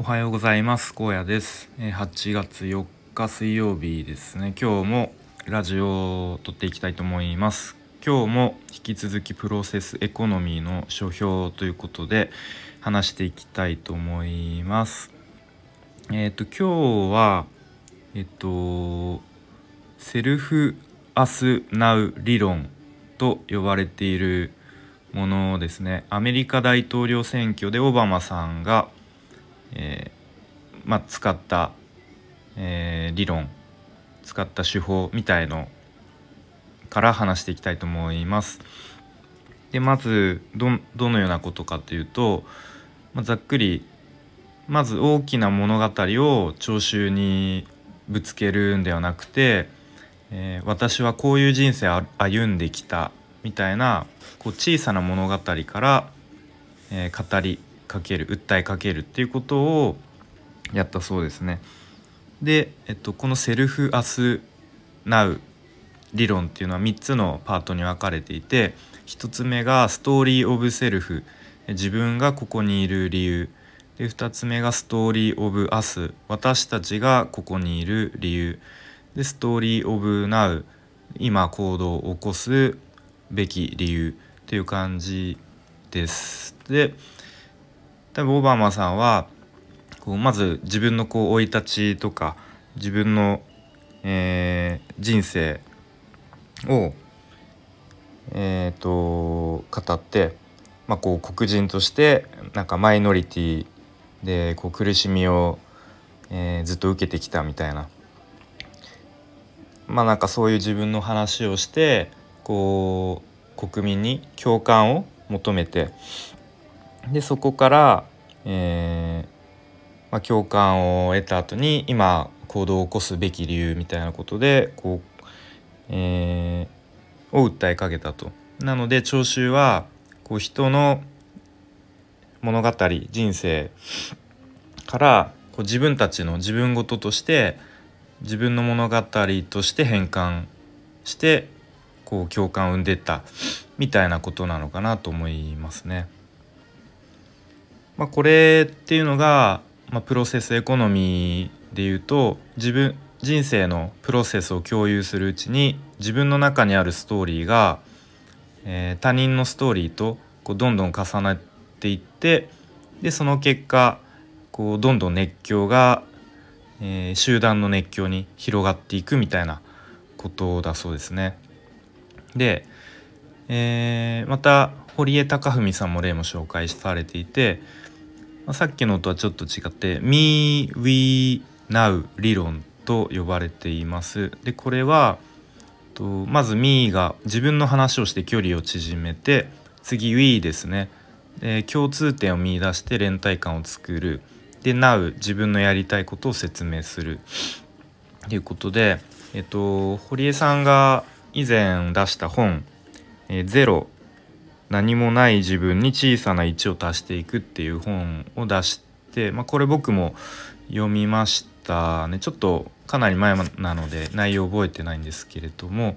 おはようございます。高野です。8月4日水曜日ですね。今日もラジオを撮っていきたいと思います。今日も引き続きプロセスエコノミーの書評ということで話していきたいと思います。えっ、ー、と今日はえっ、とセルフアスナウ理論と呼ばれているものですね。アメリカ大統領選挙でオバマさんがえー、まあ、使った、えー、理論使った手法みたいのから話していきたいと思います。でまずどのようなことかというと、まあ、ざっくりまず大きな物語を聴衆にぶつけるんではなくて、えー、私はこういう人生を歩んできたみたいなこう小さな物語から、えー、語りかける訴えかけるっていうことをやったそうですね。で、えっと、この Self Us Now 理論っていうのは3つのパートに分かれていて1つ目が Story of Self。自分がここにいる理由。で2つ目が Story of Us。私たちがここにいる理由。でストーリー・オブ・ナウ。今行動を起こすべき理由っていう感じです。で多分オバマさんはこうまず自分のこう生い立ちとか自分の、えー、人生を、えーと、語って、まあ、こう黒人としてなんかマイノリティでこう苦しみを、えー、ずっと受けてきたみたいな。まあなんかそういう自分の話をしてこう国民に共感を求めてでそこから、えーまあ、共感を得た後に今行動を起こすべき理由みたいなことでこう、えー、を訴えかけたと。なので聴衆はこう人の物語人生からこう自分たちの自分事として自分の物語として変換してこう共感を生んでったみたいなことなのかなと思いますね。まあ、これっていうのが、まあ、プロセスエコノミーでいうと自分人生のプロセスを共有するうちに自分の中にあるストーリーが、えー、他人のストーリーとこうどんどん重なっていってでその結果こうどんどん熱狂が、えー、集団の熱狂に広がっていくみたいなことだそうですね。で、えー、また堀江貴文さんも例も紹介されていてまあ、さっきのとはちょっと違って「Me We Now 理論」と呼ばれています。でこれはとまず「Me」が自分の話をして距離を縮めて次「We」ですね。で共通点を見いだして連帯感を作る。で「Now」自分のやりたいことを説明する。ということで、えっと、堀江さんが以前出した本「えゼロ何もない自分に小さな1を足していくっていう本を出して、まあ、これ僕も読みましたね。ちょっとかなり前なので内容覚えてないんですけれども。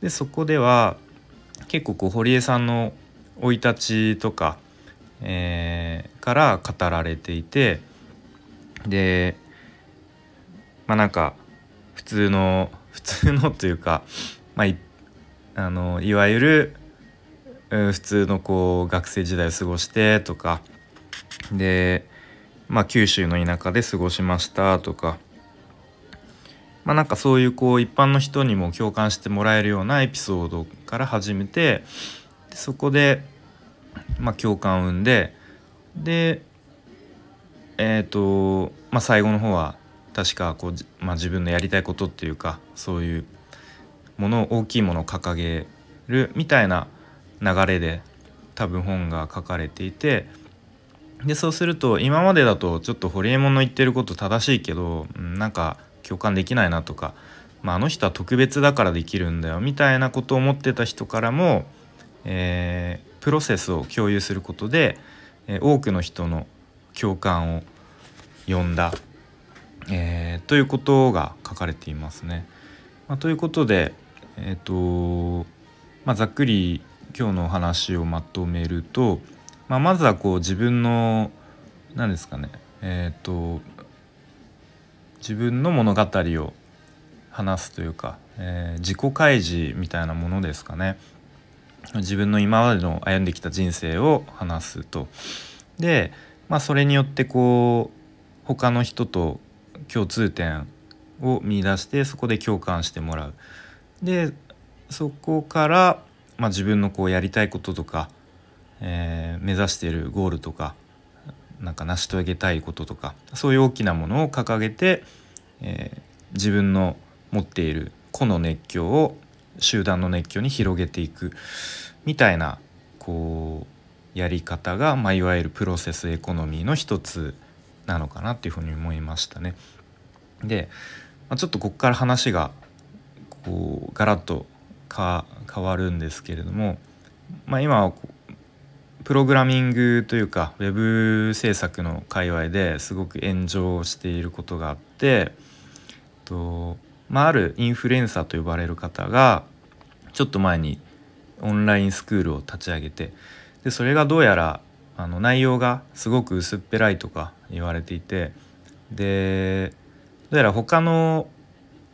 でそこでは結構こう堀江さんの生い立ちとか、えー、から語られていてでまあなんか普通の普通のというか、まあ、いあのいわゆる普通のこう学生時代を過ごしてとか。でまあ九州の田舎で過ごしましたとか。まあなんかそういうこう一般の人にも共感してもらえるようなエピソードから始めてそこでまあ共感を生んででえっ、ー、とまあ最後の方は確かこう、まあ、自分のやりたいことっていうかそういうもの大きいものを掲げるみたいな流れで多分本が書かれていてでそうすると今までだとちょっとホリエモンの言ってること正しいけどなんか共感できないなとか、まあ、あの人は特別だからできるんだよみたいなことを思ってた人からも、えー、プロセスを共有することで、えー、多くの人の共感を呼んだ、えー、ということが書かれていますね。まあ、ということで、えーとまあ、ざっくり今日のお話をまとめると、まあ、まずはこう自分の何ですかね、ええっ、と自分の物語を話すというか、えー、自己開示みたいなものですかね。自分の今までの歩んできた人生を話すと。で、まあ、それによってこう他の人と共通点を見出してそこで共感してもらう。でそこから、まあ、自分のこうやりたいこととか、えー、目指しているゴールとかなんか成し遂げたいこととかそういう大きなものを掲げて、えー、自分の持っている個の熱狂を集団の熱狂に広げていくみたいなこうやり方が、まあ、いわゆるプロセスエコノミーの一つなのかなっていうふうに思いましたね。で、まあ、ちょっとここから話がこうガラッとか変わるんですけれども、まあ、今はプログラミングというかウェブ制作の界隈ですごく炎上していることがあってと、まあ、あるインフルエンサーと呼ばれる方がちょっと前にオンラインスクールを立ち上げてでそれがどうやらあの内容がすごく薄っぺらいとか言われていてでどうやら他の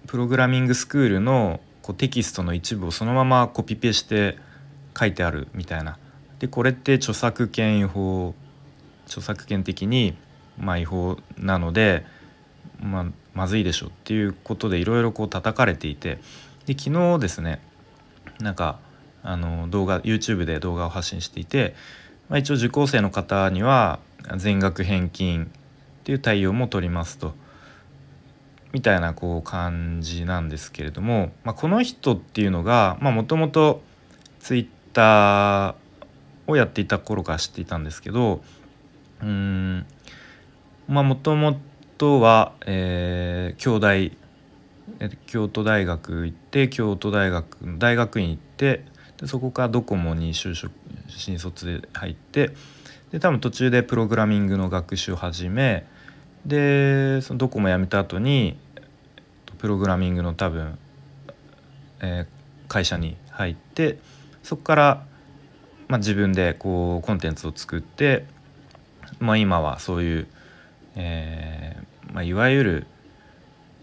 プログラミングスクールのこうテキストの一部をそのままコピペして書いてあるみたいな。でこれって著作権違法著作権的にまあ違法なので、まあ、まずいでしょっていうことでいろいろこう叩かれていてで昨日ですねなんかあの動画 YouTube で動画を発信していて、まあ、一応受講生の方には全額返金っていう対応も取りますとみたいなこう感じなんですけれども、まあ、この人っていうのがもともと Twitter をやっていた頃から知っていたんですけどうんまあもともとは、えー、京大京都大学行って京都大学大学院行ってでそこからドコモに就職新卒で入ってで多分途中でプログラミングの学習を始めでそのドコモ辞めた後にプログラミングの多分、えー、会社に入ってそこから、まあ、自分でこうコンテンツを作って、まあ、今はそういう、えーまあ、いわゆる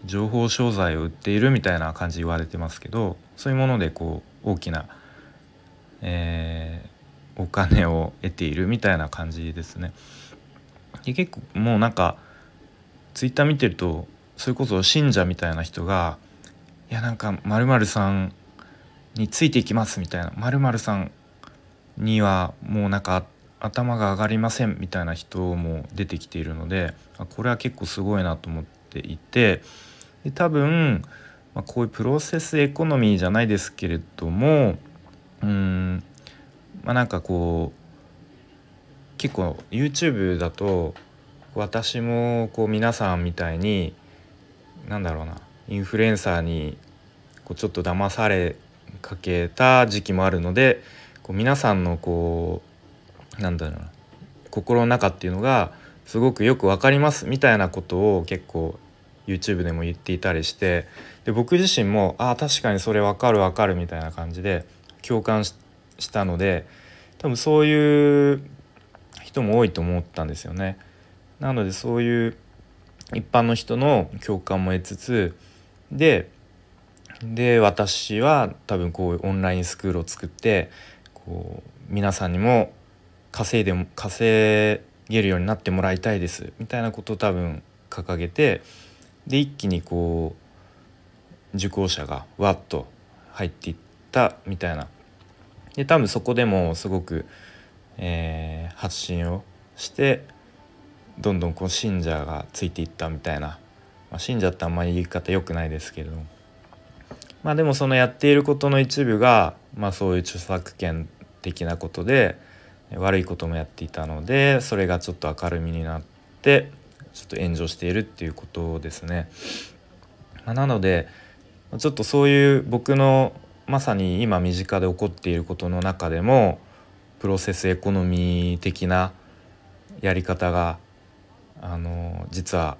情報商材を売っているみたいな感じ言われてますけどそういうものでこう大きな、えー、お金を得ているみたいな感じですね。で結構もうなんかツイッター見てるとそれこそ信者みたいな人が「いやなんかまるさんについていきます」みたいな「まるさんにはもうなんか頭が上がりません」みたいな人も出てきているのでこれは結構すごいなと思っていてで多分、まあ、こういうプロセスエコノミーじゃないですけれどもうんまあなんかこう結構 YouTube だと私もこう皆さんみたいになんだろうなインフルエンサーにこうちょっと騙されかけた時期もあるのでこう皆さんのこうなんだろうな心の中っていうのがすごくよく分かりますみたいなことを結構 YouTube でも言っていたりしてで僕自身もああ確かにそれ分かる分かるみたいな感じで共感したので多分そういう人も多いと思ったんですよね。なのでそういう一般の人の共感も得つつでで私は多分こうオンラインスクールを作ってこう皆さんにも稼いでも稼げるようになってもらいたいですみたいなことを多分掲げてで一気にこう受講者がわっと入っていったみたいな。で多分そこでもすごく、えー、発信をしてどんどんこう信者がついていったみたいな、まあ、信者ってあんまり言い方良くないですけれどもまあでもそのやっていることの一部が、まあ、そういう著作権的なことで悪いこともやっていたのでそれがちょっと明るみになってちょっと炎上しているっていうことですね。まあ、なのでちょっとそういう僕のまさに今身近で起こっていることの中でもプロセスエコノミー的なやり方があの実は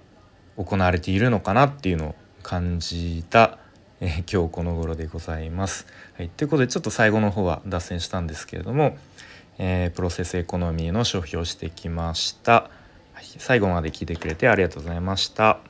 行われているのかなっていうのを感じた、えー、今日この頃でございます。はい、ということでちょっと最後の方は脱線したんですけれども、えー、プロセスエコノミーの消費をしてきました。はい、最後まで聞いてくれてありがとうございました。